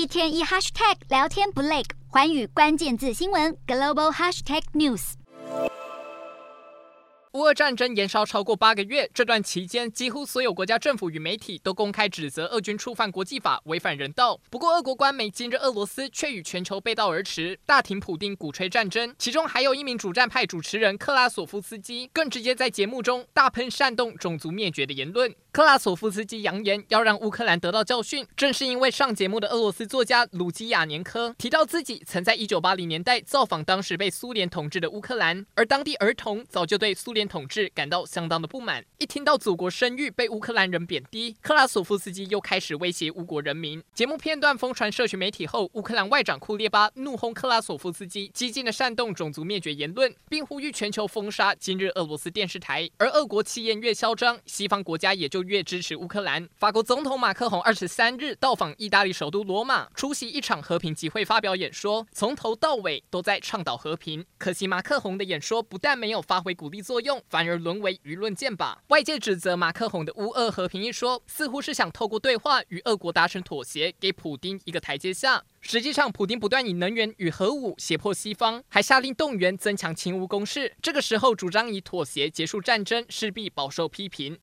一天一 hashtag 聊天不累，寰宇关键字新闻 global hashtag news。乌俄战争延烧超过八个月，这段期间，几乎所有国家政府与媒体都公开指责俄军触犯国际法、违反人道。不过，俄国官媒今日俄罗斯却与全球背道而驰，大庭普丁，鼓吹战争。其中还有一名主战派主持人克拉索夫斯基，更直接在节目中大喷煽动种族灭绝的言论。克拉索夫斯基扬言要让乌克兰得到教训，正是因为上节目的俄罗斯作家鲁基亚年科提到自己曾在一九八零年代造访当时被苏联统治的乌克兰，而当地儿童早就对苏联统治感到相当的不满。一听到祖国声誉被乌克兰人贬低，克拉索夫斯基又开始威胁乌国人民。节目片段疯传社群媒体后，乌克兰外长库列巴怒轰克拉索夫斯基激进的煽动种族灭绝言论，并呼吁全球封杀今日俄罗斯电视台。而俄国气焰越嚣张，西方国家也就越支持乌克兰。法国总统马克宏二十三日到访意大利首都罗马，出席一场和平集会，发表演说，从头到尾都在倡导和平。可惜马克宏的演说不但没有发挥鼓励作用，反而沦为舆论箭靶。外界指责马克宏的乌俄和平一说，似乎是想透过对话与俄国达成妥协，给普丁一个台阶下。实际上，普丁不断以能源与核武胁迫西方，还下令动员增强亲乌攻势。这个时候，主张以妥协结束战争，势必饱受批评。